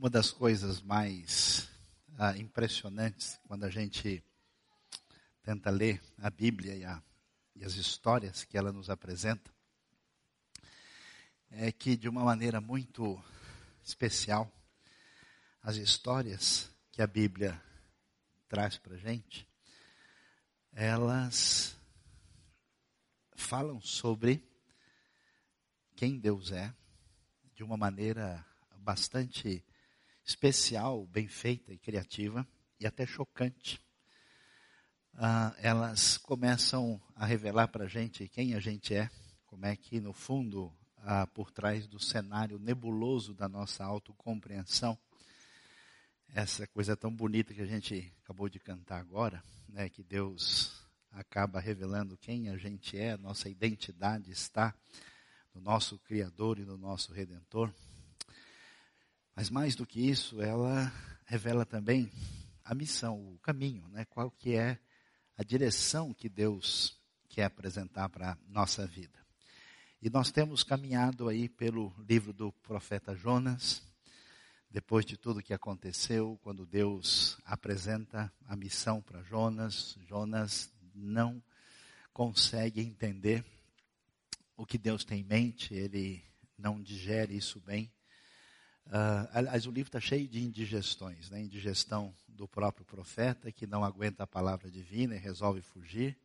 uma das coisas mais ah, impressionantes quando a gente tenta ler a Bíblia e, a, e as histórias que ela nos apresenta é que, de uma maneira muito especial, as histórias que a Bíblia traz para a gente, elas falam sobre quem Deus é de uma maneira bastante especial, bem feita e criativa e até chocante. Ah, elas começam a revelar para a gente quem a gente é, como é que no fundo, ah, por trás do cenário nebuloso da nossa autocompreensão, essa coisa tão bonita que a gente acabou de cantar agora, né, que Deus acaba revelando quem a gente é, nossa identidade está no nosso Criador e no nosso Redentor. Mas mais do que isso, ela revela também a missão, o caminho, né? qual que é a direção que Deus quer apresentar para a nossa vida. E nós temos caminhado aí pelo livro do profeta Jonas, depois de tudo que aconteceu, quando Deus apresenta a missão para Jonas, Jonas não consegue entender o que Deus tem em mente, ele não digere isso bem. Uh, aliás, o livro está cheio de indigestões, né? indigestão do próprio profeta, que não aguenta a palavra divina e resolve fugir.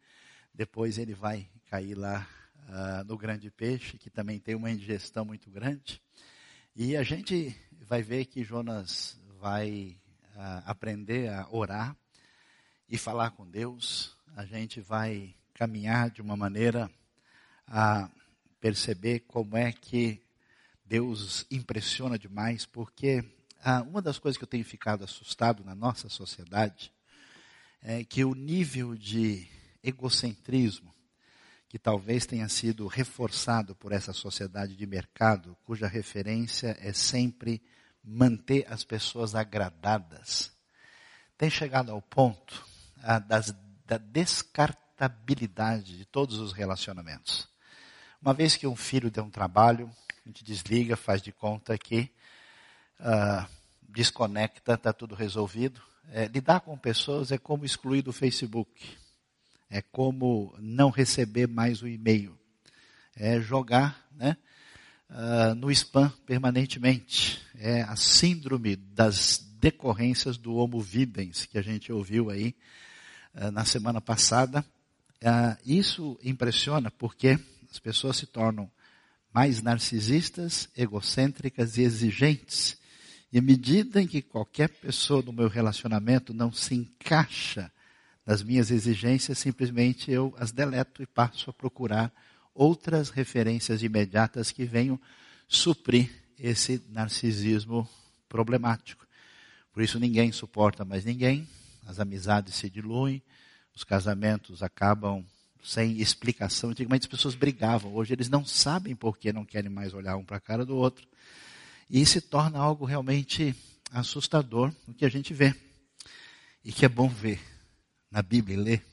Depois ele vai cair lá uh, no grande peixe, que também tem uma indigestão muito grande. E a gente vai ver que Jonas vai uh, aprender a orar e falar com Deus. A gente vai caminhar de uma maneira a perceber como é que Deus impressiona demais, porque ah, uma das coisas que eu tenho ficado assustado na nossa sociedade é que o nível de egocentrismo que talvez tenha sido reforçado por essa sociedade de mercado, cuja referência é sempre manter as pessoas agradadas, tem chegado ao ponto ah, das, da descartabilidade de todos os relacionamentos. Uma vez que um filho deu um trabalho, a gente desliga, faz de conta que uh, desconecta, está tudo resolvido. É, lidar com pessoas é como excluir do Facebook. É como não receber mais o e-mail. É jogar né, uh, no spam permanentemente. É a síndrome das decorrências do homo videns que a gente ouviu aí uh, na semana passada. isso impressiona porque as pessoas se tornam mais narcisistas, egocêntricas e exigentes. E à medida em que qualquer pessoa do meu relacionamento não se encaixa nas minhas exigências, simplesmente eu as deleto e passo a procurar outras referências imediatas que venham suprir esse narcisismo problemático. Por isso ninguém suporta mais ninguém, as amizades se diluem, os casamentos acabam sem explicação. Antigamente as pessoas brigavam, hoje eles não sabem por que não querem mais olhar um para a cara do outro. E se torna algo realmente assustador o que a gente vê. E que é bom ver na Bíblia e ler,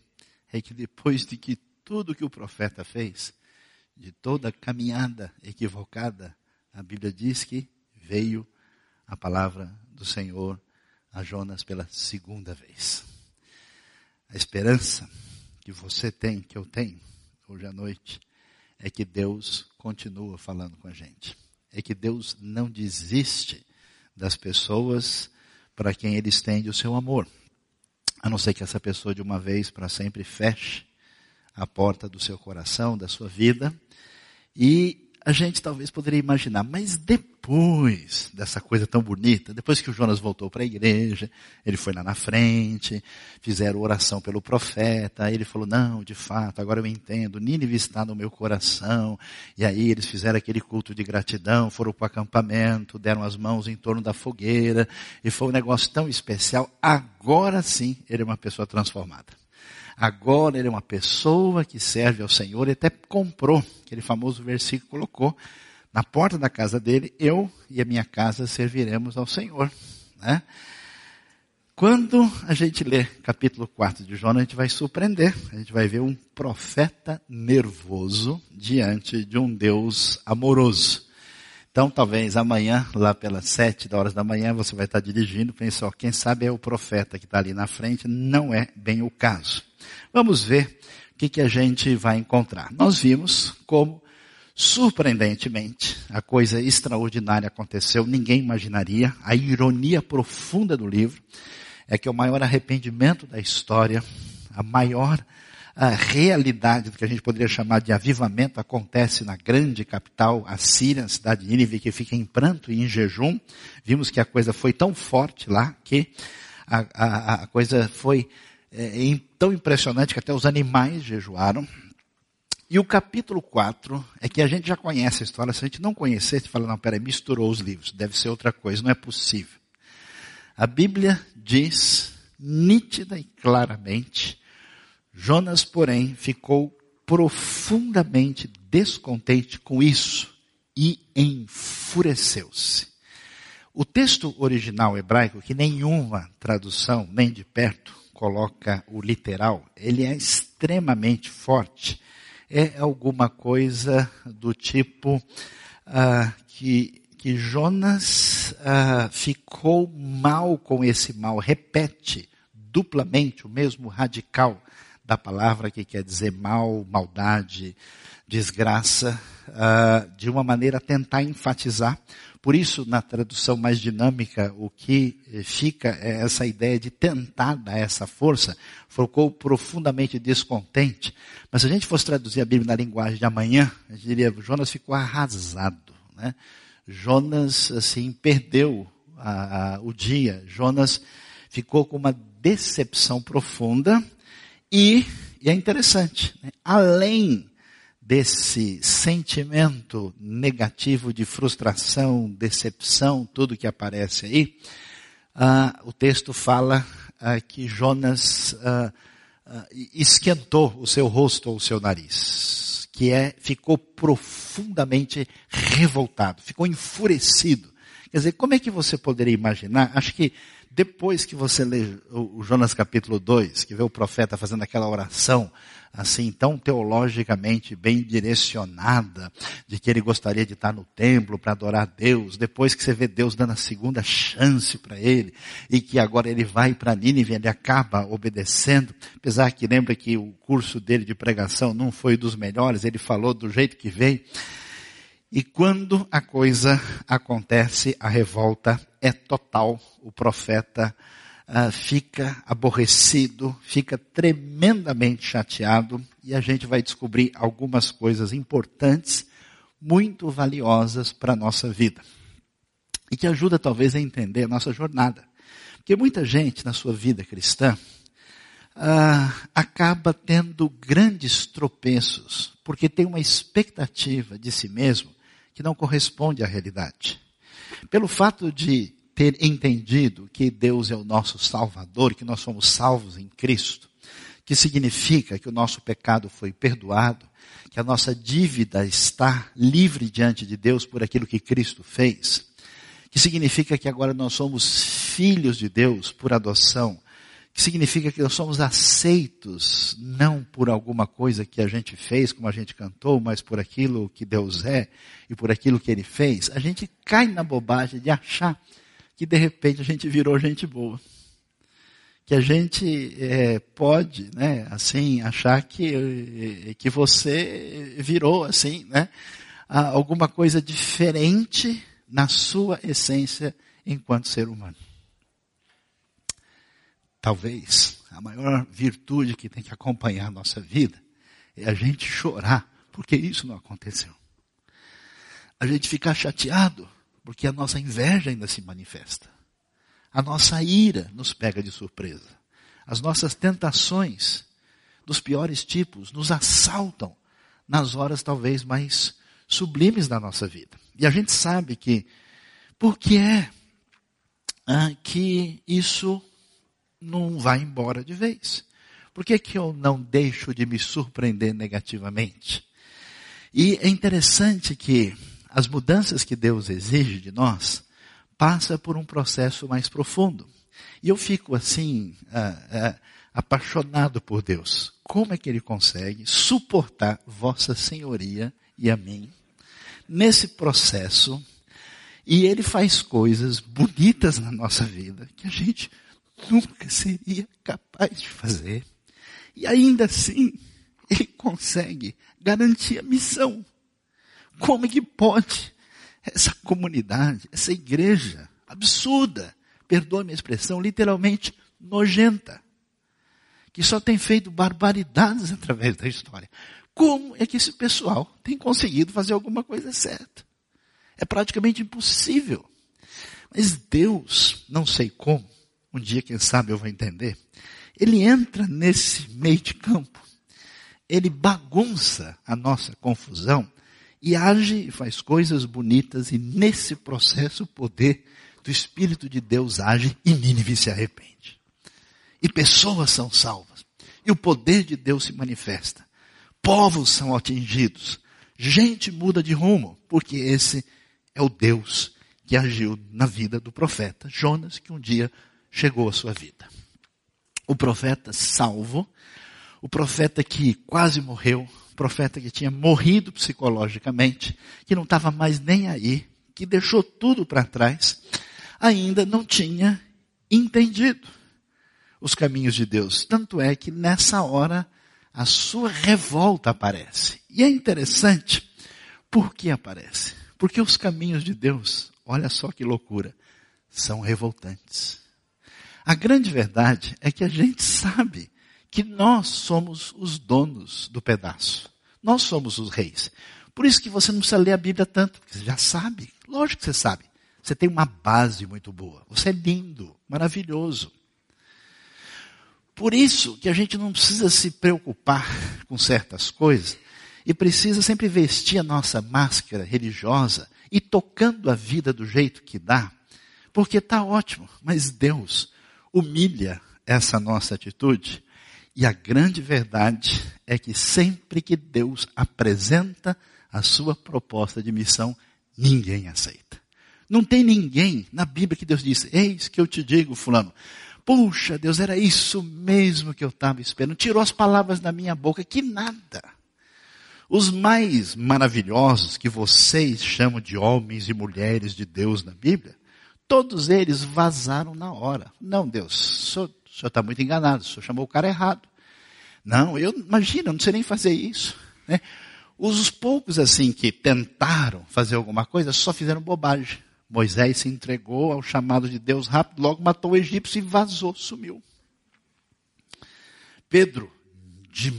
é que depois de que tudo que o profeta fez, de toda a caminhada equivocada, a Bíblia diz que veio a palavra do Senhor a Jonas pela segunda vez. A esperança que você tem, que eu tenho, hoje à noite, é que Deus continua falando com a gente. É que Deus não desiste das pessoas para quem Ele estende o seu amor. A não ser que essa pessoa de uma vez para sempre feche a porta do seu coração, da sua vida, e a gente talvez poderia imaginar, mas depois dessa coisa tão bonita, depois que o Jonas voltou para a igreja, ele foi lá na frente, fizeram oração pelo profeta, ele falou, não, de fato, agora eu entendo, Nínive está no meu coração, e aí eles fizeram aquele culto de gratidão, foram para o acampamento, deram as mãos em torno da fogueira, e foi um negócio tão especial, agora sim ele é uma pessoa transformada. Agora ele é uma pessoa que serve ao Senhor e até comprou, aquele famoso versículo colocou na porta da casa dele, eu e a minha casa serviremos ao Senhor. Né? Quando a gente lê capítulo 4 de Jonas, a gente vai surpreender. A gente vai ver um profeta nervoso diante de um Deus amoroso. Então, talvez amanhã, lá pelas sete horas da manhã, você vai estar dirigindo, pensa, ó, quem sabe é o profeta que está ali na frente, não é bem o caso. Vamos ver o que, que a gente vai encontrar. Nós vimos como, surpreendentemente, a coisa extraordinária aconteceu, ninguém imaginaria, a ironia profunda do livro é que o maior arrependimento da história, a maior a realidade do que a gente poderia chamar de avivamento acontece na grande capital, a Síria, a cidade de Nínive, que fica em pranto e em jejum. Vimos que a coisa foi tão forte lá que a, a, a coisa foi é, tão impressionante que até os animais jejuaram. E o capítulo 4 é que a gente já conhece a história. Se a gente não conhecer, você fala, não, peraí, misturou os livros, deve ser outra coisa, não é possível. A Bíblia diz nítida e claramente Jonas, porém, ficou profundamente descontente com isso e enfureceu-se. O texto original hebraico, que nenhuma tradução, nem de perto, coloca o literal, ele é extremamente forte. É alguma coisa do tipo uh, que, que Jonas uh, ficou mal com esse mal, repete duplamente o mesmo radical da palavra que quer dizer mal, maldade, desgraça, uh, de uma maneira a tentar enfatizar. Por isso, na tradução mais dinâmica, o que fica é essa ideia de tentar dar essa força. Ficou profundamente descontente. Mas se a gente fosse traduzir a Bíblia na linguagem de amanhã, a gente diria, Jonas ficou arrasado. Né? Jonas, assim, perdeu a, a, o dia. Jonas ficou com uma decepção profunda e, e é interessante, né? além desse sentimento negativo de frustração, decepção, tudo que aparece aí, uh, o texto fala uh, que Jonas uh, esquentou o seu rosto ou o seu nariz, que é, ficou profundamente revoltado, ficou enfurecido. Quer dizer, como é que você poderia imaginar? Acho que depois que você lê o Jonas capítulo 2, que vê o profeta fazendo aquela oração, assim, tão teologicamente bem direcionada, de que ele gostaria de estar no templo para adorar Deus, depois que você vê Deus dando a segunda chance para ele, e que agora ele vai para Nínive, ele acaba obedecendo, apesar que lembra que o curso dele de pregação não foi dos melhores, ele falou do jeito que veio, e quando a coisa acontece, a revolta é total. O profeta uh, fica aborrecido, fica tremendamente chateado, e a gente vai descobrir algumas coisas importantes, muito valiosas para a nossa vida. E que ajuda talvez a entender a nossa jornada. Porque muita gente na sua vida cristã uh, acaba tendo grandes tropeços, porque tem uma expectativa de si mesmo que não corresponde à realidade. Pelo fato de ter entendido que Deus é o nosso Salvador, que nós somos salvos em Cristo, que significa que o nosso pecado foi perdoado, que a nossa dívida está livre diante de Deus por aquilo que Cristo fez, que significa que agora nós somos filhos de Deus por adoção, que significa que nós somos aceitos não por alguma coisa que a gente fez, como a gente cantou, mas por aquilo que Deus é e por aquilo que Ele fez, a gente cai na bobagem de achar que de repente a gente virou gente boa. Que a gente é, pode, né, assim, achar que, que você virou, assim, né, alguma coisa diferente na sua essência enquanto ser humano. Talvez a maior virtude que tem que acompanhar a nossa vida é a gente chorar porque isso não aconteceu. A gente ficar chateado porque a nossa inveja ainda se manifesta. A nossa ira nos pega de surpresa. As nossas tentações dos piores tipos nos assaltam nas horas talvez mais sublimes da nossa vida. E a gente sabe que, por que é ah, que isso não vai embora de vez. Por que, que eu não deixo de me surpreender negativamente? E é interessante que as mudanças que Deus exige de nós passa por um processo mais profundo. E eu fico assim, ah, ah, apaixonado por Deus. Como é que Ele consegue suportar Vossa Senhoria e a mim nesse processo E ele faz coisas bonitas na nossa vida que a gente nunca seria capaz de fazer. E ainda assim, ele consegue garantir a missão. Como é que pode essa comunidade, essa igreja absurda, perdoa minha expressão, literalmente nojenta, que só tem feito barbaridades através da história. Como é que esse pessoal tem conseguido fazer alguma coisa certa? É praticamente impossível. Mas Deus, não sei como, um dia, quem sabe, eu vou entender. Ele entra nesse meio de campo, ele bagunça a nossa confusão e age e faz coisas bonitas, e nesse processo o poder do Espírito de Deus age e Nínive se arrepende. E pessoas são salvas, e o poder de Deus se manifesta. Povos são atingidos, gente muda de rumo, porque esse é o Deus que agiu na vida do profeta Jonas, que um dia chegou à sua vida. O profeta salvo, o profeta que quase morreu, o profeta que tinha morrido psicologicamente, que não estava mais nem aí, que deixou tudo para trás, ainda não tinha entendido os caminhos de Deus. Tanto é que nessa hora a sua revolta aparece. E é interessante, por que aparece? Porque os caminhos de Deus, olha só que loucura, são revoltantes. A grande verdade é que a gente sabe que nós somos os donos do pedaço. Nós somos os reis. Por isso que você não precisa ler a Bíblia tanto, porque você já sabe. Lógico que você sabe. Você tem uma base muito boa. Você é lindo, maravilhoso. Por isso que a gente não precisa se preocupar com certas coisas e precisa sempre vestir a nossa máscara religiosa e tocando a vida do jeito que dá, porque está ótimo, mas Deus humilha essa nossa atitude. E a grande verdade é que sempre que Deus apresenta a sua proposta de missão, ninguém aceita. Não tem ninguém na Bíblia que Deus diz, eis que eu te digo, fulano, puxa Deus, era isso mesmo que eu estava esperando, tirou as palavras da minha boca, que nada. Os mais maravilhosos que vocês chamam de homens e mulheres de Deus na Bíblia, Todos eles vazaram na hora. Não, Deus, o senhor está muito enganado, o senhor chamou o cara errado. Não, eu, imagina, eu não sei nem fazer isso. Né? Os poucos assim que tentaram fazer alguma coisa só fizeram bobagem. Moisés se entregou ao chamado de Deus rápido, logo matou o egípcio e vazou, sumiu. Pedro, de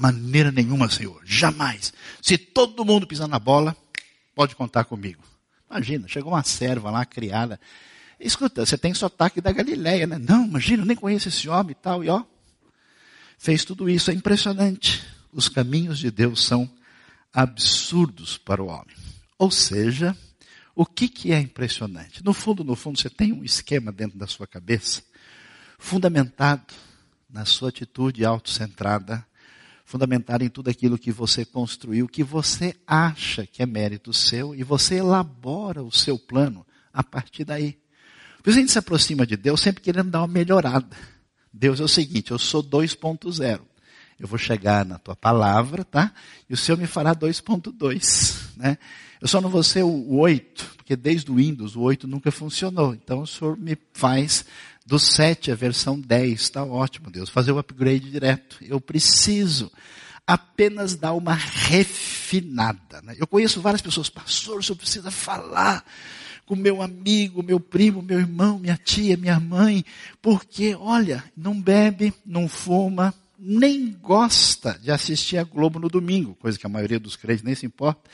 maneira nenhuma, Senhor, jamais. Se todo mundo pisar na bola, pode contar comigo. Imagina, chegou uma serva lá, criada. Escuta, você tem sotaque da Galileia, né? Não, imagina, eu nem conheço esse homem e tal. E ó, fez tudo isso. É impressionante. Os caminhos de Deus são absurdos para o homem. Ou seja, o que, que é impressionante? No fundo, no fundo, você tem um esquema dentro da sua cabeça, fundamentado na sua atitude autocentrada, fundamentada em tudo aquilo que você construiu, que você acha que é mérito seu, e você elabora o seu plano a partir daí. Por isso a gente se aproxima de Deus sempre querendo dar uma melhorada. Deus é o seguinte, eu sou 2.0. Eu vou chegar na tua palavra, tá? E o Senhor me fará 2.2, né? Eu só não vou ser o 8, porque desde o Windows o 8 nunca funcionou. Então o Senhor me faz do 7 a versão 10, está ótimo, Deus. Fazer o upgrade direto. Eu preciso apenas dar uma refinada. Né? Eu conheço várias pessoas, pastor, o senhor precisa falar com meu amigo, meu primo, meu irmão, minha tia, minha mãe, porque, olha, não bebe, não fuma, nem gosta de assistir a Globo no domingo, coisa que a maioria dos crentes nem se importa,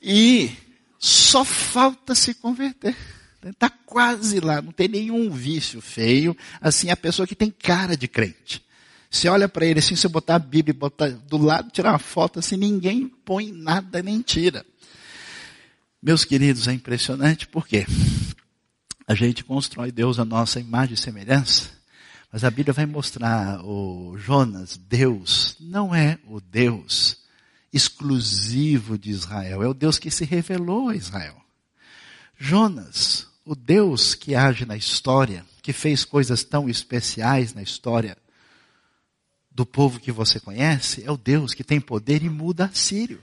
e só falta se converter. Está quase lá, não tem nenhum vício feio. Assim, a pessoa que tem cara de crente. Você olha para ele assim, se botar a Bíblia botar do lado, tirar uma foto assim, ninguém põe nada nem tira. Meus queridos, é impressionante porque a gente constrói Deus a nossa imagem e semelhança, mas a Bíblia vai mostrar o Jonas, Deus, não é o Deus exclusivo de Israel, é o Deus que se revelou a Israel. Jonas, o Deus que age na história, que fez coisas tão especiais na história do povo que você conhece, é o Deus que tem poder e muda a Sírio.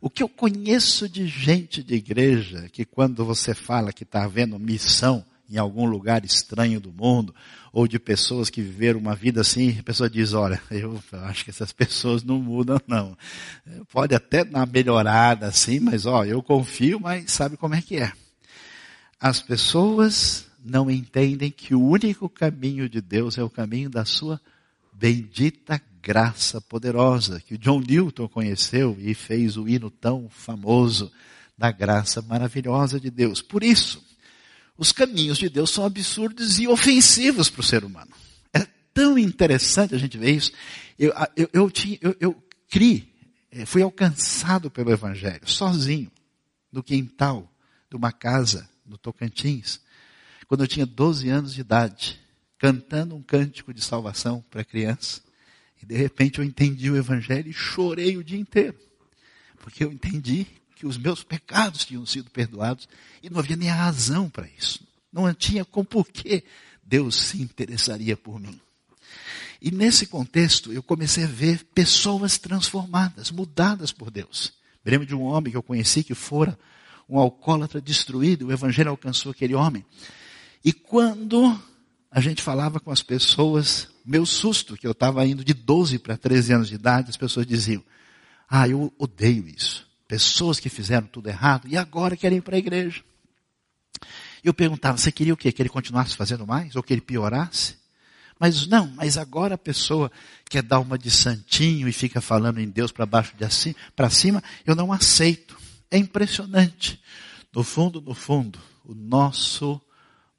O que eu conheço de gente de igreja que quando você fala que está havendo missão em algum lugar estranho do mundo, ou de pessoas que viveram uma vida assim, a pessoa diz, olha, eu acho que essas pessoas não mudam não. Pode até dar uma melhorada assim, mas ó, eu confio, mas sabe como é que é. As pessoas não entendem que o único caminho de Deus é o caminho da sua bendita graça poderosa, que John Newton conheceu e fez o hino tão famoso da graça maravilhosa de Deus. Por isso, os caminhos de Deus são absurdos e ofensivos para o ser humano. É tão interessante a gente ver isso. Eu, eu, eu, tinha, eu, eu eh, fui alcançado pelo Evangelho, sozinho, no quintal de uma casa no Tocantins, quando eu tinha 12 anos de idade, cantando um cântico de salvação para criança. E de repente eu entendi o Evangelho e chorei o dia inteiro. Porque eu entendi que os meus pecados tinham sido perdoados e não havia nem a razão para isso. Não tinha com porquê Deus se interessaria por mim. E nesse contexto eu comecei a ver pessoas transformadas, mudadas por Deus. Me lembro de um homem que eu conheci que fora um alcoólatra destruído, o evangelho alcançou aquele homem. E quando a gente falava com as pessoas, meu susto, que eu estava indo de 12 para 13 anos de idade, as pessoas diziam, ah, eu odeio isso pessoas que fizeram tudo errado e agora querem ir para a igreja. Eu perguntava, você queria o quê? Que ele continuasse fazendo mais? Ou que ele piorasse? Mas não, mas agora a pessoa quer dar uma de santinho e fica falando em Deus para baixo de assim, para cima, eu não aceito. É impressionante. No fundo, no fundo, o nosso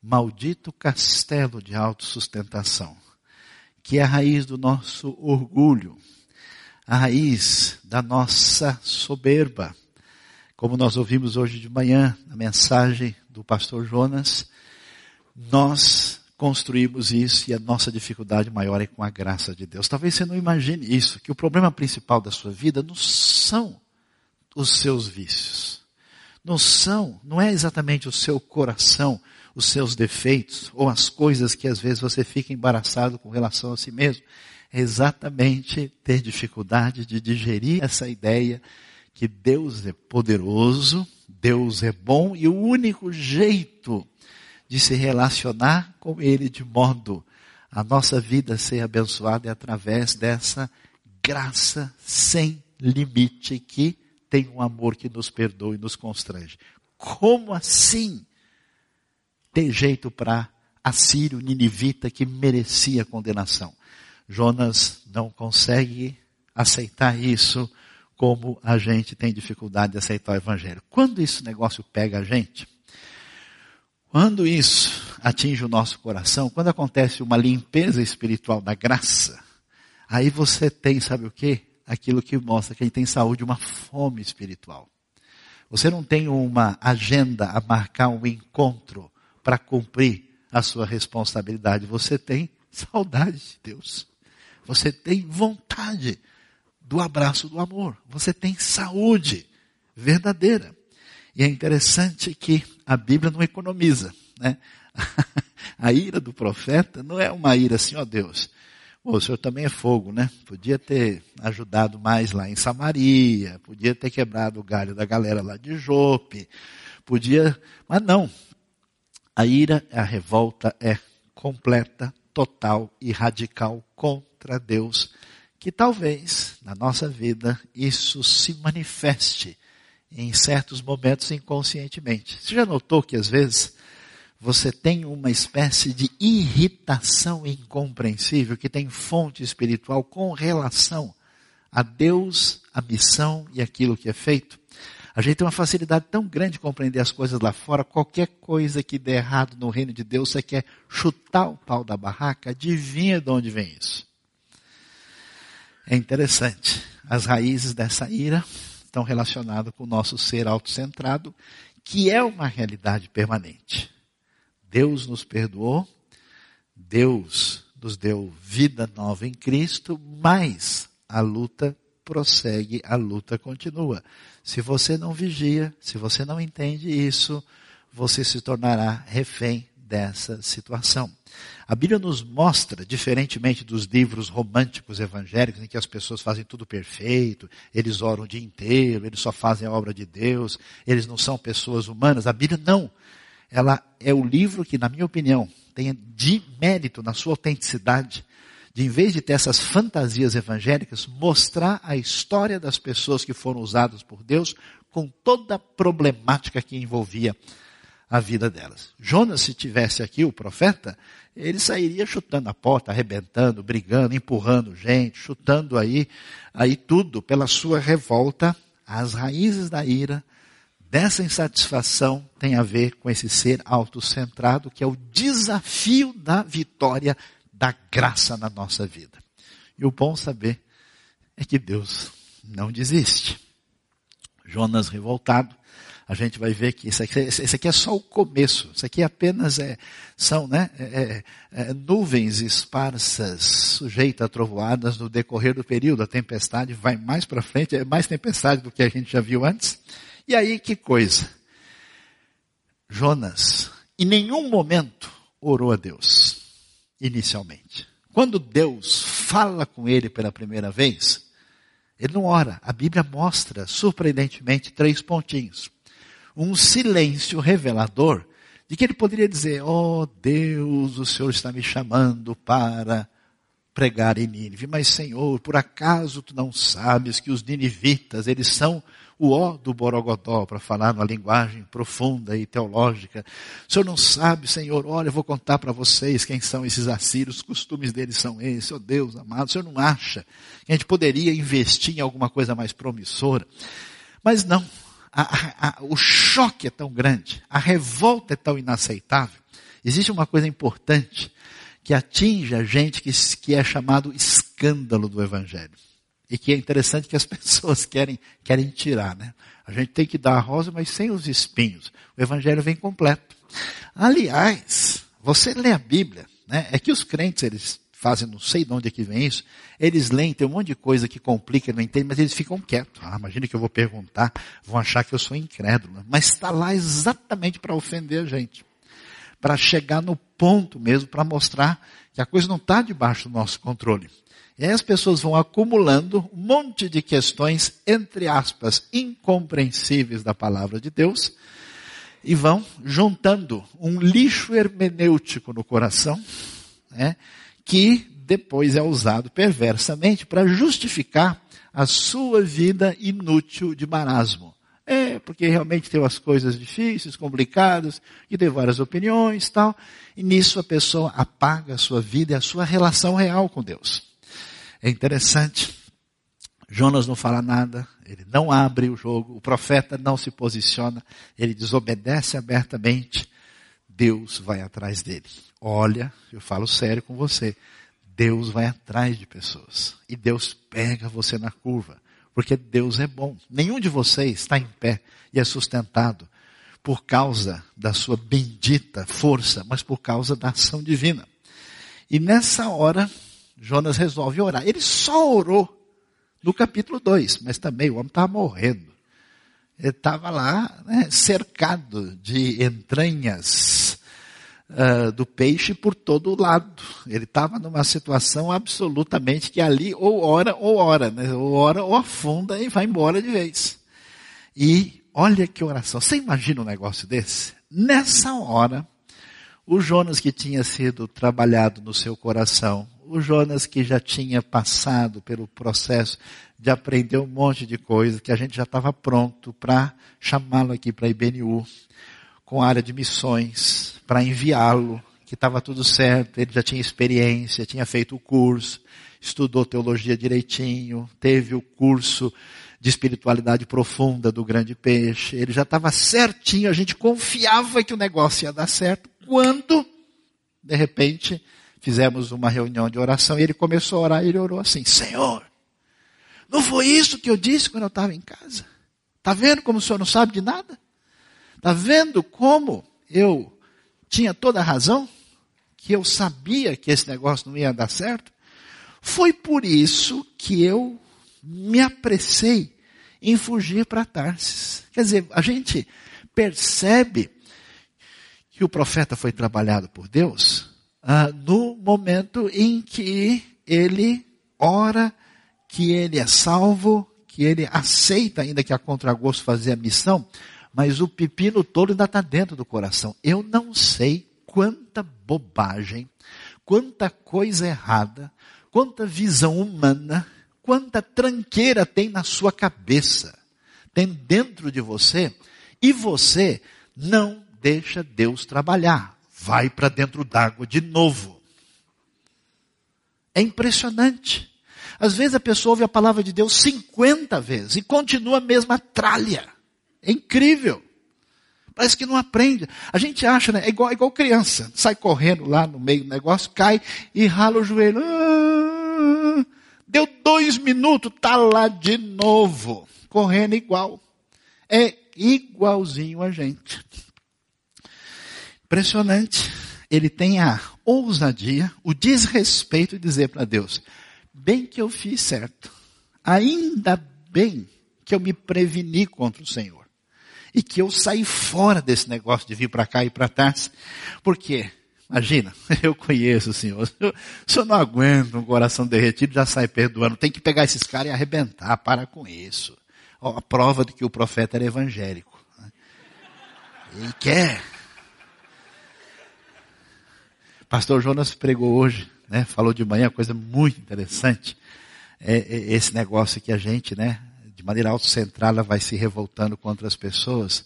maldito castelo de autossustentação, que é a raiz do nosso orgulho, a raiz da nossa soberba. Como nós ouvimos hoje de manhã na mensagem do pastor Jonas, nós construímos isso e a nossa dificuldade maior é com a graça de Deus. Talvez você não imagine isso, que o problema principal da sua vida não são os seus vícios. Não são, não é exatamente o seu coração, os seus defeitos ou as coisas que às vezes você fica embaraçado com relação a si mesmo é exatamente ter dificuldade de digerir essa ideia que Deus é poderoso, Deus é bom e o único jeito de se relacionar com Ele de modo a nossa vida ser abençoada é através dessa graça sem limite que tem um amor que nos perdoa e nos constrange. Como assim ter jeito para Assírio Ninivita que merecia condenação? Jonas não consegue aceitar isso como a gente tem dificuldade de aceitar o evangelho. Quando esse negócio pega a gente, quando isso atinge o nosso coração, quando acontece uma limpeza espiritual da graça, aí você tem, sabe o que? Aquilo que mostra que gente tem saúde, uma fome espiritual. Você não tem uma agenda a marcar um encontro para cumprir a sua responsabilidade. Você tem saudade de Deus. Você tem vontade do abraço do amor. Você tem saúde verdadeira. E é interessante que a Bíblia não economiza, né? A ira do profeta não é uma ira assim, ó Deus. O senhor também é fogo, né? Podia ter ajudado mais lá em Samaria, podia ter quebrado o galho da galera lá de Jope, podia, mas não. A ira, a revolta é completa, total e radical contra Deus, que talvez na nossa vida isso se manifeste em certos momentos inconscientemente. Você já notou que às vezes você tem uma espécie de irritação incompreensível que tem fonte espiritual com relação a Deus, a missão e aquilo que é feito? A gente tem uma facilidade tão grande de compreender as coisas lá fora. Qualquer coisa que der errado no reino de Deus, você quer chutar o pau da barraca? Adivinha de onde vem isso? É interessante. As raízes dessa ira estão relacionadas com o nosso ser autocentrado, que é uma realidade permanente. Deus nos perdoou, Deus nos deu vida nova em Cristo, mas a luta prossegue, a luta continua. Se você não vigia, se você não entende isso, você se tornará refém dessa situação. A Bíblia nos mostra, diferentemente dos livros românticos evangélicos, em que as pessoas fazem tudo perfeito, eles oram o dia inteiro, eles só fazem a obra de Deus, eles não são pessoas humanas. A Bíblia não. Ela é o livro que, na minha opinião, tem de mérito na sua autenticidade, de em vez de ter essas fantasias evangélicas, mostrar a história das pessoas que foram usadas por Deus com toda a problemática que envolvia a vida delas. Jonas, se tivesse aqui, o profeta, ele sairia chutando a porta, arrebentando, brigando, empurrando gente, chutando aí, aí tudo pela sua revolta. As raízes da ira, dessa insatisfação, tem a ver com esse ser autocentrado, que é o desafio da vitória da graça na nossa vida. E o bom saber é que Deus não desiste. Jonas revoltado, a gente vai ver que isso aqui, isso aqui é só o começo. Isso aqui apenas é, são né, é, é, é, nuvens esparsas, sujeitas a trovoadas no decorrer do período. A tempestade vai mais para frente, é mais tempestade do que a gente já viu antes. E aí que coisa. Jonas, em nenhum momento orou a Deus, inicialmente. Quando Deus fala com ele pela primeira vez, ele não ora. A Bíblia mostra, surpreendentemente, três pontinhos um silêncio revelador de que ele poderia dizer: Oh Deus, o Senhor está me chamando para pregar em Nínive. Mas Senhor, por acaso tu não sabes que os ninivitas, eles são o ó do Borogodó, para falar numa linguagem profunda e teológica. O Senhor não sabe, Senhor, olha, eu vou contar para vocês quem são esses assírios, os costumes deles são esses, oh Deus amado. O Senhor não acha que a gente poderia investir em alguma coisa mais promissora? Mas não, a, a, o choque é tão grande, a revolta é tão inaceitável. Existe uma coisa importante que atinge a gente que, que é chamado escândalo do Evangelho. E que é interessante que as pessoas querem, querem tirar, né? A gente tem que dar a rosa, mas sem os espinhos. O Evangelho vem completo. Aliás, você lê a Bíblia, né? É que os crentes, eles fazem, não sei de onde é que vem isso, eles leem, tem um monte de coisa que complica, não entendem, mas eles ficam quietos. Ah, imagina que eu vou perguntar, vão achar que eu sou incrédulo. Mas está lá exatamente para ofender a gente. Para chegar no ponto mesmo, para mostrar que a coisa não está debaixo do nosso controle. E aí as pessoas vão acumulando um monte de questões, entre aspas, incompreensíveis da palavra de Deus, e vão juntando um lixo hermenêutico no coração, né? que depois é usado perversamente para justificar a sua vida inútil de marasmo. É, porque realmente tem umas coisas difíceis, complicadas, que tem várias opiniões tal. E nisso a pessoa apaga a sua vida e a sua relação real com Deus. É interessante. Jonas não fala nada, ele não abre o jogo, o profeta não se posiciona, ele desobedece abertamente. Deus vai atrás dele. Olha, eu falo sério com você. Deus vai atrás de pessoas. E Deus pega você na curva. Porque Deus é bom. Nenhum de vocês está em pé e é sustentado por causa da sua bendita força, mas por causa da ação divina. E nessa hora, Jonas resolve orar. Ele só orou no capítulo 2, mas também o homem estava morrendo. Ele estava lá né, cercado de entranhas uh, do peixe por todo lado. Ele estava numa situação absolutamente que ali ou ora ou ora, né? ou ora ou afunda e vai embora de vez. E olha que oração. Você imagina um negócio desse? Nessa hora, o Jonas que tinha sido trabalhado no seu coração, o Jonas que já tinha passado pelo processo de aprender um monte de coisa, que a gente já estava pronto para chamá-lo aqui para a IBNU, com a área de missões, para enviá-lo, que estava tudo certo, ele já tinha experiência, tinha feito o curso, estudou teologia direitinho, teve o curso de espiritualidade profunda do grande peixe, ele já estava certinho, a gente confiava que o negócio ia dar certo, quando, de repente, fizemos uma reunião de oração e ele começou a orar ele orou assim, Senhor, não foi isso que eu disse quando eu estava em casa? Está vendo como o senhor não sabe de nada? Está vendo como eu tinha toda a razão, que eu sabia que esse negócio não ia dar certo, foi por isso que eu me apressei em fugir para Tarsis. Quer dizer, a gente percebe que o profeta foi trabalhado por Deus? Ah, no momento em que ele ora, que ele é salvo, que ele aceita, ainda que a contragosto, fazer a missão, mas o pepino todo ainda está dentro do coração. Eu não sei quanta bobagem, quanta coisa errada, quanta visão humana, quanta tranqueira tem na sua cabeça, tem dentro de você, e você não deixa Deus trabalhar. Vai para dentro d'água de novo. É impressionante. Às vezes a pessoa ouve a palavra de Deus 50 vezes e continua a mesma tralha. É incrível. Parece que não aprende. A gente acha, né? É igual, é igual criança. Sai correndo lá no meio do negócio, cai e rala o joelho. Ah, deu dois minutos, tá lá de novo. Correndo igual. É igualzinho a gente. Impressionante. Ele tem a ousadia, o desrespeito de dizer para Deus: bem que eu fiz certo. Ainda bem que eu me preveni contra o Senhor e que eu saí fora desse negócio de vir para cá e para trás. Por quê? Imagina, eu conheço o senhor. O senhor não aguenta um coração derretido, já sai perdoando. Tem que pegar esses caras e arrebentar. Para com isso. Ó, a prova de que o profeta era evangélico. Né? Ele quer. Pastor Jonas pregou hoje, né? Falou de manhã, coisa muito interessante. É, é esse negócio que a gente, né? de maneira autocentrada, vai se revoltando contra as pessoas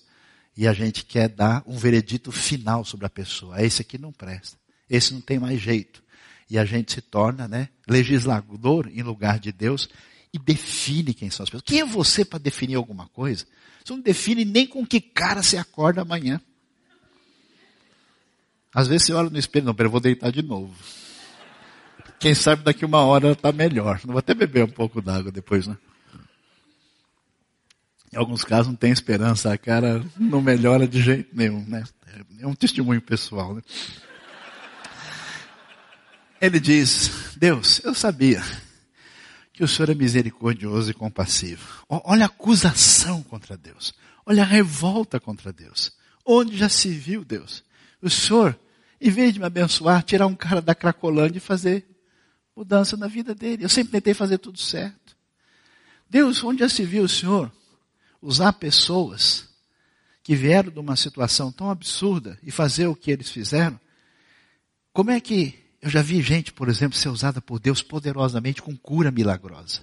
e a gente quer dar um veredito final sobre a pessoa. Esse aqui não presta. Esse não tem mais jeito. E a gente se torna, né, legislador em lugar de Deus e define quem são as pessoas. Quem é você para definir alguma coisa? Você não define nem com que cara você acorda amanhã. Às vezes você olha no espelho, não, pera, eu vou deitar de novo. Quem sabe daqui uma hora está melhor. Vou até beber um pouco d'água depois, né? Em alguns casos não tem esperança, a cara não melhora de jeito nenhum, né? É um testemunho pessoal, né? Ele diz, Deus, eu sabia que o Senhor é misericordioso e compassivo. Olha a acusação contra Deus. Olha a revolta contra Deus. Onde já se viu Deus? O Senhor, em vez de me abençoar, tirar um cara da Cracolândia e fazer mudança na vida dele. Eu sempre tentei fazer tudo certo. Deus, onde já se viu o Senhor usar pessoas que vieram de uma situação tão absurda e fazer o que eles fizeram, como é que eu já vi gente, por exemplo, ser usada por Deus poderosamente com cura milagrosa?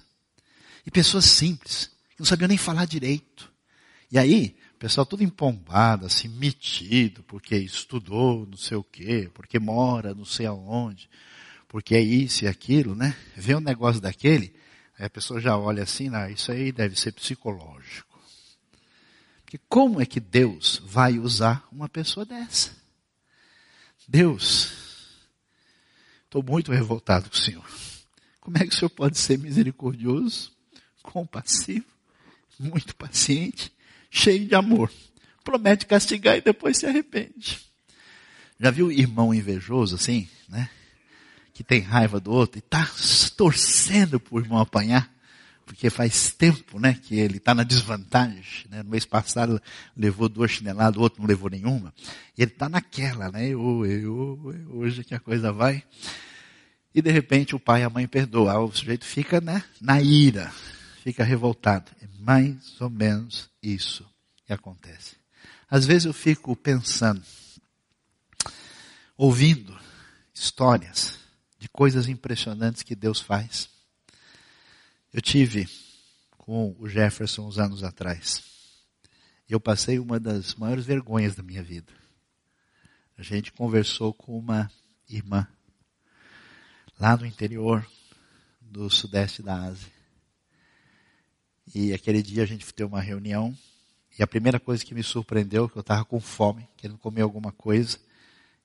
E pessoas simples, que não sabiam nem falar direito. E aí, pessoal tudo empombado, assim, metido, porque estudou não sei o quê, porque mora não sei aonde, porque é isso e aquilo, né? Vê um negócio daquele, aí a pessoa já olha assim, ah, isso aí deve ser psicológico que como é que Deus vai usar uma pessoa dessa? Deus, estou muito revoltado com o Senhor. Como é que o Senhor pode ser misericordioso, compassivo, muito paciente, cheio de amor? Promete castigar e depois se arrepende. Já viu irmão invejoso assim, né? Que tem raiva do outro e está torcendo para o irmão apanhar? porque faz tempo, né, que ele está na desvantagem, né? No mês passado levou duas chineladas, o outro não levou nenhuma. E ele está naquela, né? Eu, eu, eu, hoje que a coisa vai. E de repente o pai e a mãe perdoam. O sujeito fica, né, na ira, fica revoltado. É mais ou menos isso que acontece. Às vezes eu fico pensando, ouvindo histórias de coisas impressionantes que Deus faz. Eu tive com o Jefferson uns anos atrás. Eu passei uma das maiores vergonhas da minha vida. A gente conversou com uma irmã lá no interior do sudeste da Ásia. E aquele dia a gente teve uma reunião e a primeira coisa que me surpreendeu que eu estava com fome, querendo comer alguma coisa.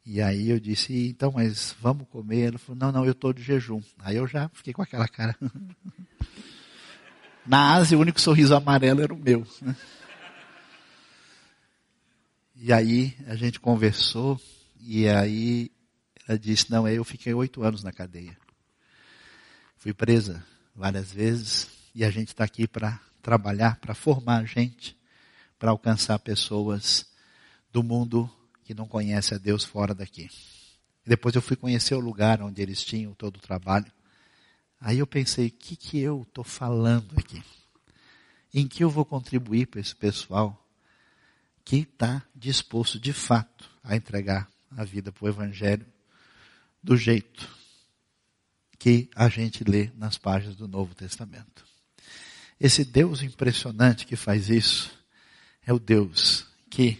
E aí eu disse, então, mas vamos comer? Ela falou, não, não, eu estou de jejum. Aí eu já fiquei com aquela cara. Na Ásia, o único sorriso amarelo era o meu. Né? E aí a gente conversou, e aí ela disse, não, eu fiquei oito anos na cadeia. Fui presa várias vezes, e a gente está aqui para trabalhar, para formar gente, para alcançar pessoas do mundo que não conhece a Deus fora daqui. Depois eu fui conhecer o lugar onde eles tinham todo o trabalho. Aí eu pensei, o que, que eu estou falando aqui? Em que eu vou contribuir para esse pessoal que está disposto de fato a entregar a vida para o Evangelho do jeito que a gente lê nas páginas do Novo Testamento. Esse Deus impressionante que faz isso é o Deus que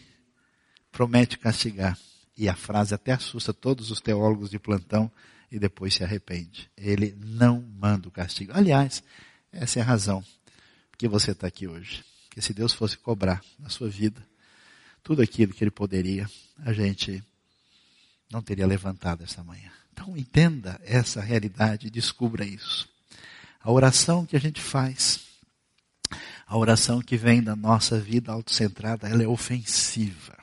promete castigar. E a frase até assusta todos os teólogos de plantão e depois se arrepende. Ele não manda o castigo. Aliás, essa é a razão que você está aqui hoje. Que se Deus fosse cobrar na sua vida tudo aquilo que ele poderia, a gente não teria levantado essa manhã. Então entenda essa realidade, descubra isso. A oração que a gente faz, a oração que vem da nossa vida autocentrada, ela é ofensiva.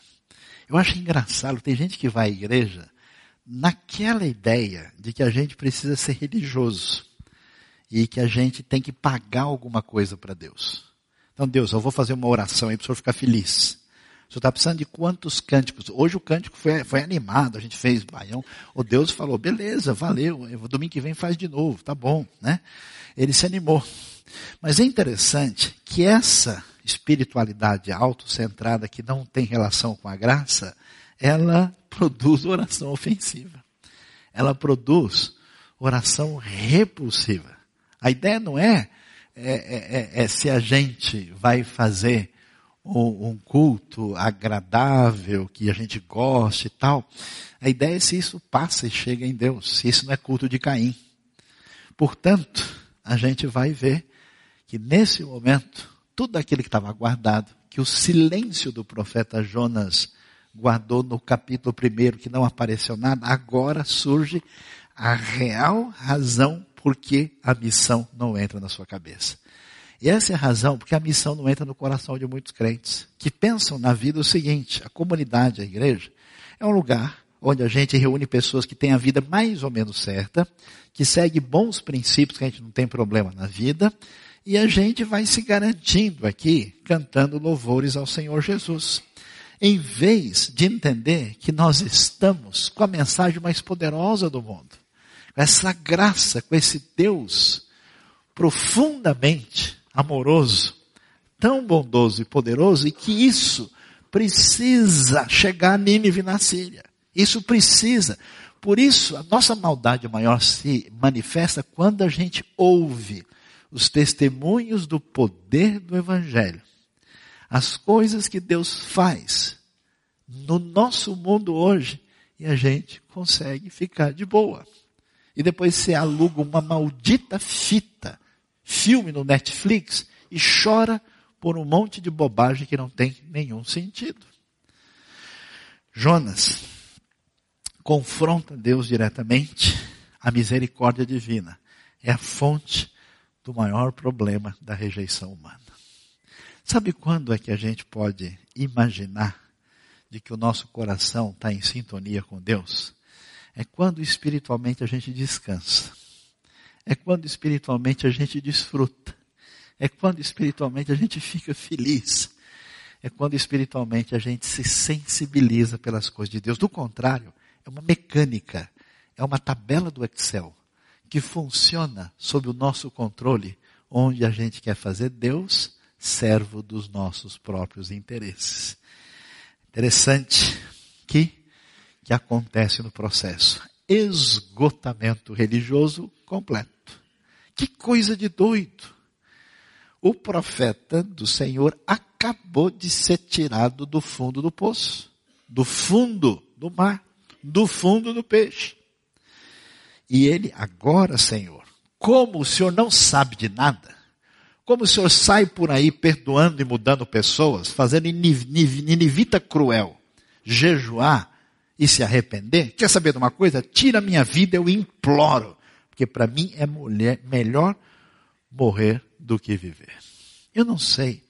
Eu acho engraçado, tem gente que vai à igreja naquela ideia de que a gente precisa ser religioso e que a gente tem que pagar alguma coisa para Deus. Então, Deus, eu vou fazer uma oração aí para o senhor ficar feliz. O senhor está precisando de quantos cânticos? Hoje o cântico foi, foi animado, a gente fez baião. O Deus falou, beleza, valeu, domingo que vem faz de novo, tá bom, né? Ele se animou. Mas é interessante que essa espiritualidade autocentrada que não tem relação com a graça, ela produz oração ofensiva. Ela produz oração repulsiva. A ideia não é, é, é, é, é se a gente vai fazer um, um, culto agradável, que a gente goste e tal. A ideia é se isso passa e chega em Deus, se isso não é culto de Caim. Portanto, a gente vai ver que nesse momento tudo aquilo que estava guardado, que o silêncio do profeta Jonas guardou no capítulo primeiro, que não apareceu nada, agora surge a real razão por que a missão não entra na sua cabeça. E essa é a razão porque a missão não entra no coração de muitos crentes, que pensam na vida o seguinte, a comunidade, a igreja, é um lugar onde a gente reúne pessoas que têm a vida mais ou menos certa, que segue bons princípios, que a gente não tem problema na vida, e a gente vai se garantindo aqui, cantando louvores ao Senhor Jesus. Em vez de entender que nós estamos com a mensagem mais poderosa do mundo, com essa graça, com esse Deus profundamente amoroso, tão bondoso e poderoso, e que isso precisa chegar a Nínive na Síria. Isso precisa. Por isso, a nossa maldade maior se manifesta quando a gente ouve os testemunhos do poder do Evangelho, as coisas que Deus faz no nosso mundo hoje, e a gente consegue ficar de boa. E depois você aluga uma maldita fita, filme no Netflix, e chora por um monte de bobagem que não tem nenhum sentido. Jonas confronta Deus diretamente, a misericórdia divina é a fonte do maior problema da rejeição humana. Sabe quando é que a gente pode imaginar de que o nosso coração está em sintonia com Deus? É quando espiritualmente a gente descansa. É quando espiritualmente a gente desfruta. É quando espiritualmente a gente fica feliz. É quando espiritualmente a gente se sensibiliza pelas coisas de Deus. Do contrário, é uma mecânica, é uma tabela do Excel que funciona sob o nosso controle, onde a gente quer fazer Deus servo dos nossos próprios interesses. Interessante que que acontece no processo. Esgotamento religioso completo. Que coisa de doido. O profeta do Senhor acabou de ser tirado do fundo do poço, do fundo do mar, do fundo do peixe. E ele, agora, Senhor, como o Senhor não sabe de nada, como o Senhor sai por aí perdoando e mudando pessoas, fazendo ninivita cruel, jejuar e se arrepender, quer saber de uma coisa? Tira minha vida, eu imploro. Porque para mim é mulher, melhor morrer do que viver. Eu não sei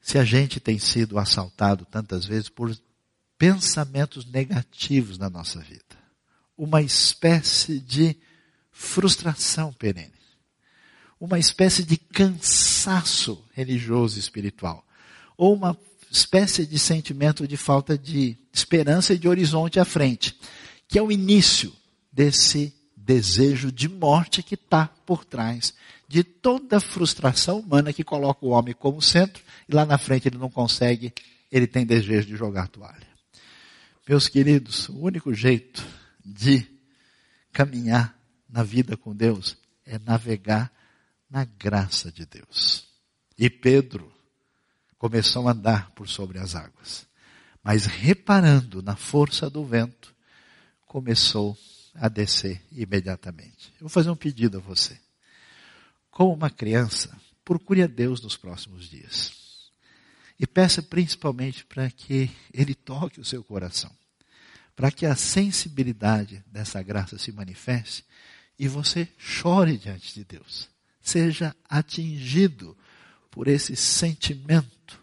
se a gente tem sido assaltado tantas vezes por pensamentos negativos na nossa vida uma espécie de frustração perene, uma espécie de cansaço religioso e espiritual, ou uma espécie de sentimento de falta de esperança e de horizonte à frente, que é o início desse desejo de morte que está por trás de toda a frustração humana que coloca o homem como centro e lá na frente ele não consegue, ele tem desejo de jogar toalha. Meus queridos, o único jeito de caminhar na vida com Deus é navegar na graça de Deus. E Pedro começou a andar por sobre as águas, mas reparando na força do vento, começou a descer imediatamente. Eu vou fazer um pedido a você. Como uma criança, procure a Deus nos próximos dias. E peça principalmente para que Ele toque o seu coração. Para que a sensibilidade dessa graça se manifeste e você chore diante de Deus. Seja atingido por esse sentimento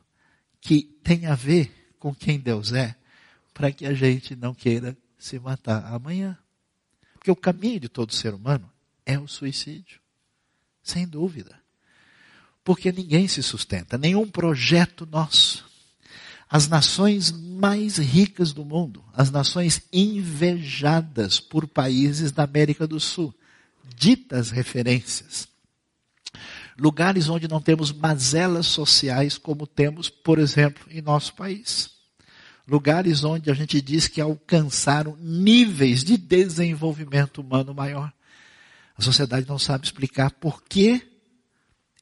que tem a ver com quem Deus é, para que a gente não queira se matar amanhã. Porque o caminho de todo ser humano é o suicídio. Sem dúvida. Porque ninguém se sustenta, nenhum projeto nosso. As nações mais ricas do mundo, as nações invejadas por países da América do Sul, ditas referências. Lugares onde não temos mazelas sociais como temos, por exemplo, em nosso país. Lugares onde a gente diz que alcançaram níveis de desenvolvimento humano maior. A sociedade não sabe explicar por que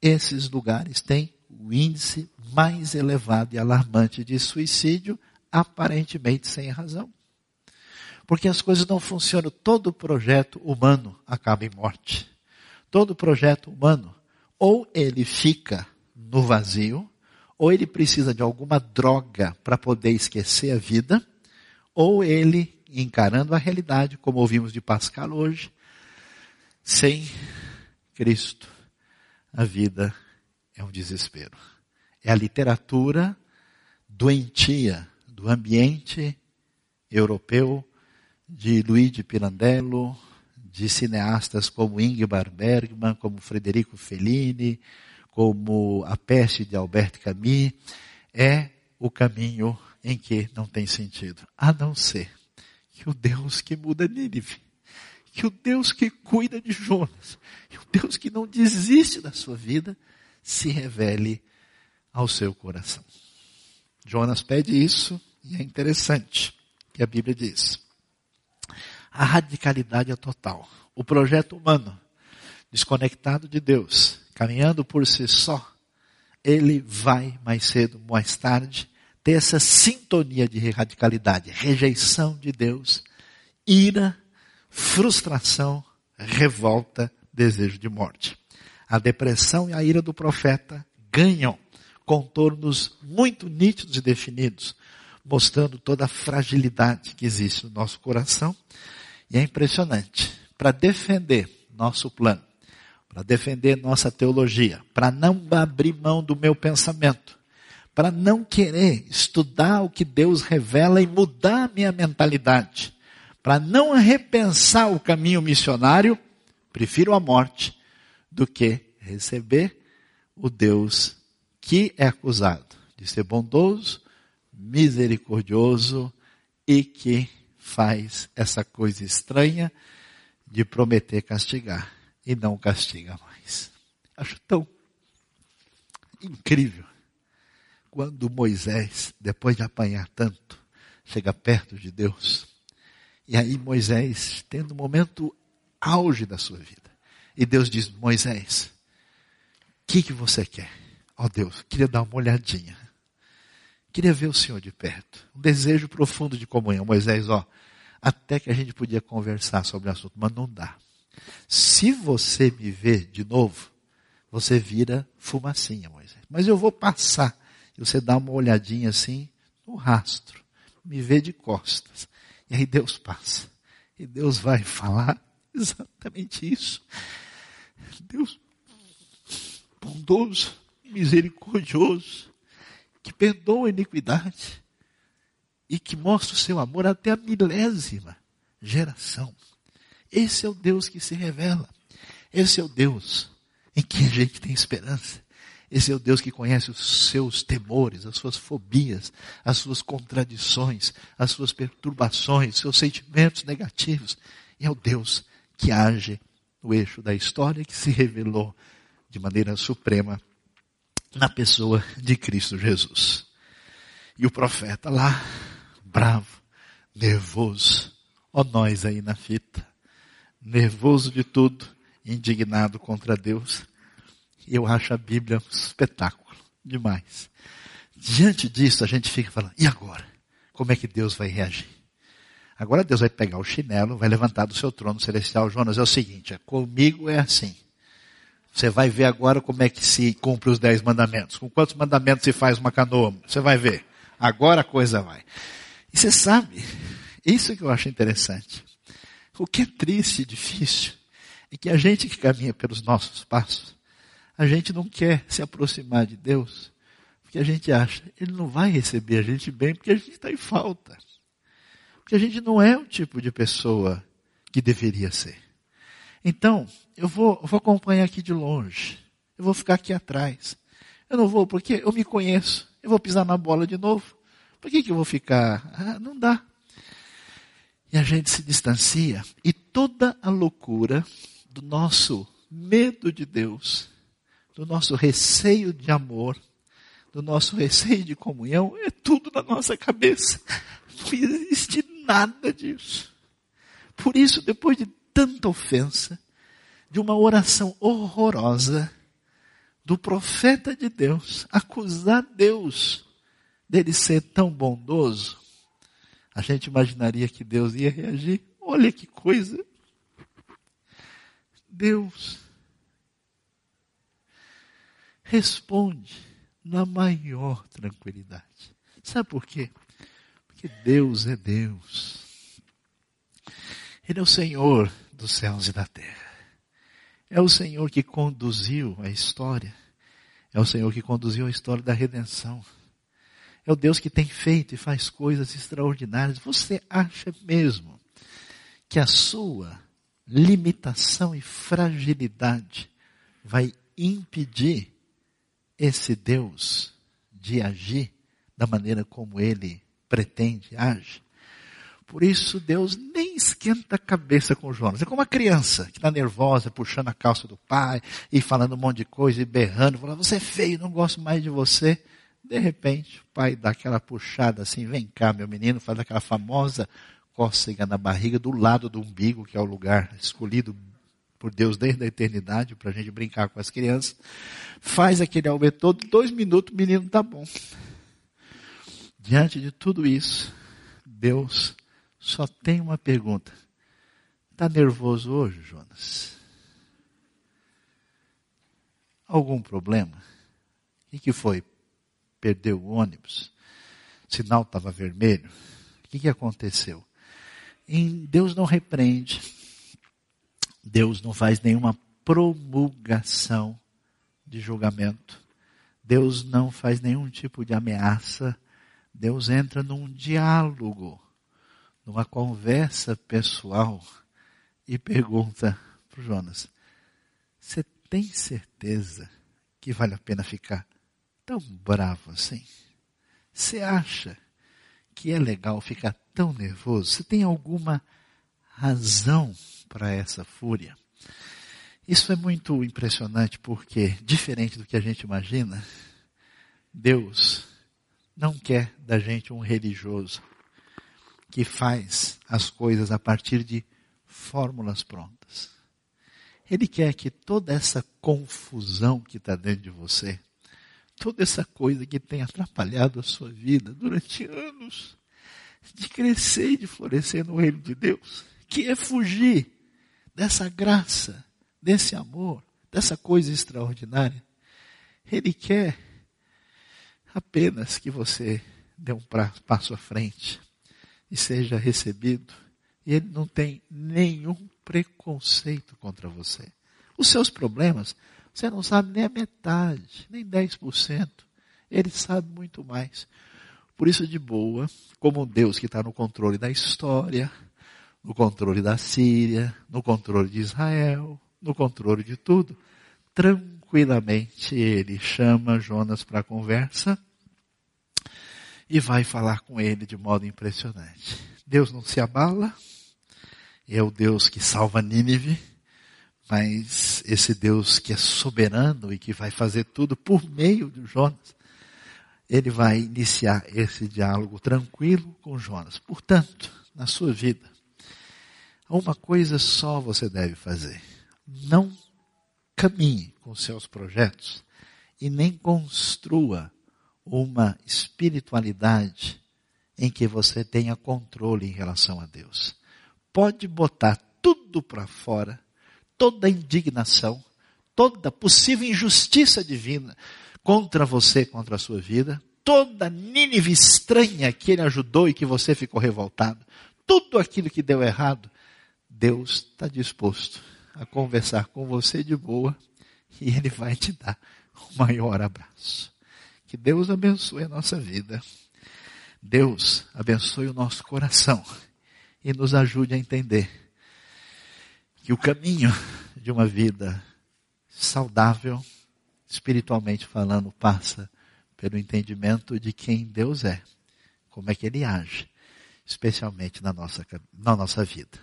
esses lugares têm o índice mais elevado e alarmante de suicídio, aparentemente sem razão. Porque as coisas não funcionam. Todo projeto humano acaba em morte. Todo projeto humano, ou ele fica no vazio, ou ele precisa de alguma droga para poder esquecer a vida, ou ele, encarando a realidade, como ouvimos de Pascal hoje, sem Cristo, a vida é um desespero. É a literatura doentia do ambiente europeu de Luigi Pirandello, de cineastas como Ingmar Bergman, como Frederico Fellini, como A Peste de Albert Camus, é o caminho em que não tem sentido, a não ser que o Deus que muda Nínive, que o Deus que cuida de Jonas, que o Deus que não desiste da sua vida, se revele ao seu coração. Jonas pede isso e é interessante que a Bíblia diz. A radicalidade é total. O projeto humano, desconectado de Deus, caminhando por si só, ele vai mais cedo, mais tarde, ter essa sintonia de radicalidade, rejeição de Deus, ira, frustração, revolta, desejo de morte. A depressão e a ira do profeta ganham contornos muito nítidos e definidos, mostrando toda a fragilidade que existe no nosso coração e é impressionante. Para defender nosso plano, para defender nossa teologia, para não abrir mão do meu pensamento, para não querer estudar o que Deus revela e mudar a minha mentalidade, para não repensar o caminho missionário, prefiro a morte do que receber o Deus que é acusado de ser bondoso, misericordioso e que faz essa coisa estranha de prometer castigar e não castiga mais. Acho tão incrível quando Moisés, depois de apanhar tanto, chega perto de Deus. E aí Moisés, tendo um momento auge da sua vida. E Deus diz, Moisés, o que, que você quer? Ó oh Deus, queria dar uma olhadinha. Queria ver o Senhor de perto. Um desejo profundo de comunhão. Moisés, ó, até que a gente podia conversar sobre o assunto, mas não dá. Se você me ver de novo, você vira fumacinha, Moisés. Mas eu vou passar. E você dá uma olhadinha assim no rastro. Me vê de costas. E aí Deus passa. E Deus vai falar exatamente isso. Deus bondoso, misericordioso, que perdoa a iniquidade e que mostra o seu amor até a milésima geração. Esse é o Deus que se revela. Esse é o Deus em que a gente tem esperança. Esse é o Deus que conhece os seus temores, as suas fobias, as suas contradições, as suas perturbações, seus sentimentos negativos. E é o Deus que age no eixo da história que se revelou de maneira suprema na pessoa de Cristo Jesus. E o profeta lá, bravo, nervoso, ó nós aí na fita, nervoso de tudo, indignado contra Deus. Eu acho a Bíblia um espetáculo demais. Diante disso, a gente fica falando, e agora? Como é que Deus vai reagir? Agora Deus vai pegar o chinelo, vai levantar do seu trono celestial. Jonas, é o seguinte, é, comigo é assim. Você vai ver agora como é que se cumpre os dez mandamentos. Com quantos mandamentos se faz uma canoa? Você vai ver. Agora a coisa vai. E você sabe, isso que eu acho interessante. O que é triste e difícil é que a gente que caminha pelos nossos passos, a gente não quer se aproximar de Deus, porque a gente acha, Ele não vai receber a gente bem porque a gente está em falta. Porque a gente não é o tipo de pessoa que deveria ser. Então, eu vou, eu vou acompanhar aqui de longe. Eu vou ficar aqui atrás. Eu não vou porque eu me conheço. Eu vou pisar na bola de novo. Por que, que eu vou ficar? Ah, não dá. E a gente se distancia. E toda a loucura do nosso medo de Deus, do nosso receio de amor, do nosso receio de comunhão, é tudo na nossa cabeça. Não existe nada disso. Por isso, depois de tanta ofensa, de uma oração horrorosa do profeta de Deus, acusar Deus dele ser tão bondoso, a gente imaginaria que Deus ia reagir. Olha que coisa. Deus responde na maior tranquilidade. Sabe por quê? Porque Deus é Deus. Ele é o Senhor dos céus e da terra. É o Senhor que conduziu a história. É o Senhor que conduziu a história da redenção. É o Deus que tem feito e faz coisas extraordinárias. Você acha mesmo que a sua limitação e fragilidade vai impedir esse Deus de agir da maneira como ele pretende age? Por isso Deus nem esquenta a cabeça com Jonas. É como uma criança que está nervosa, puxando a calça do pai e falando um monte de coisa e berrando, falando, você é feio, não gosto mais de você. De repente, o pai dá aquela puxada assim, vem cá, meu menino, faz aquela famosa cócega na barriga do lado do umbigo, que é o lugar escolhido por Deus desde a eternidade para a gente brincar com as crianças. Faz aquele aumento todo, dois minutos, o menino está bom. Diante de tudo isso, Deus só tem uma pergunta. Está nervoso hoje, Jonas? Algum problema? O que foi? Perdeu o ônibus? O sinal estava vermelho? O que, que aconteceu? Deus não repreende. Deus não faz nenhuma promulgação de julgamento. Deus não faz nenhum tipo de ameaça. Deus entra num diálogo numa conversa pessoal e pergunta para o Jonas: Você tem certeza que vale a pena ficar tão bravo assim? Você acha que é legal ficar tão nervoso? Você tem alguma razão para essa fúria? Isso é muito impressionante porque, diferente do que a gente imagina, Deus não quer da gente um religioso que faz as coisas a partir de fórmulas prontas. Ele quer que toda essa confusão que está dentro de você, toda essa coisa que tem atrapalhado a sua vida durante anos, de crescer e de florescer no reino de Deus, que é fugir dessa graça, desse amor, dessa coisa extraordinária. Ele quer apenas que você dê um passo à frente e seja recebido. E ele não tem nenhum preconceito contra você. Os seus problemas, você não sabe nem a metade, nem 10%. Ele sabe muito mais. Por isso, de boa, como Deus que está no controle da história, no controle da Síria, no controle de Israel, no controle de tudo, tranquilamente ele chama Jonas para a conversa e vai falar com ele de modo impressionante. Deus não se abala, é o Deus que salva Nínive, mas esse Deus que é soberano e que vai fazer tudo por meio de Jonas, ele vai iniciar esse diálogo tranquilo com Jonas. Portanto, na sua vida, uma coisa só você deve fazer. Não caminhe com seus projetos e nem construa uma espiritualidade em que você tenha controle em relação a Deus. Pode botar tudo para fora, toda indignação, toda possível injustiça divina contra você, contra a sua vida, toda Nínive estranha que ele ajudou e que você ficou revoltado, tudo aquilo que deu errado, Deus está disposto a conversar com você de boa e Ele vai te dar o maior abraço. Que Deus abençoe a nossa vida. Deus abençoe o nosso coração e nos ajude a entender que o caminho de uma vida saudável, espiritualmente falando, passa pelo entendimento de quem Deus é, como é que Ele age, especialmente na nossa, na nossa vida.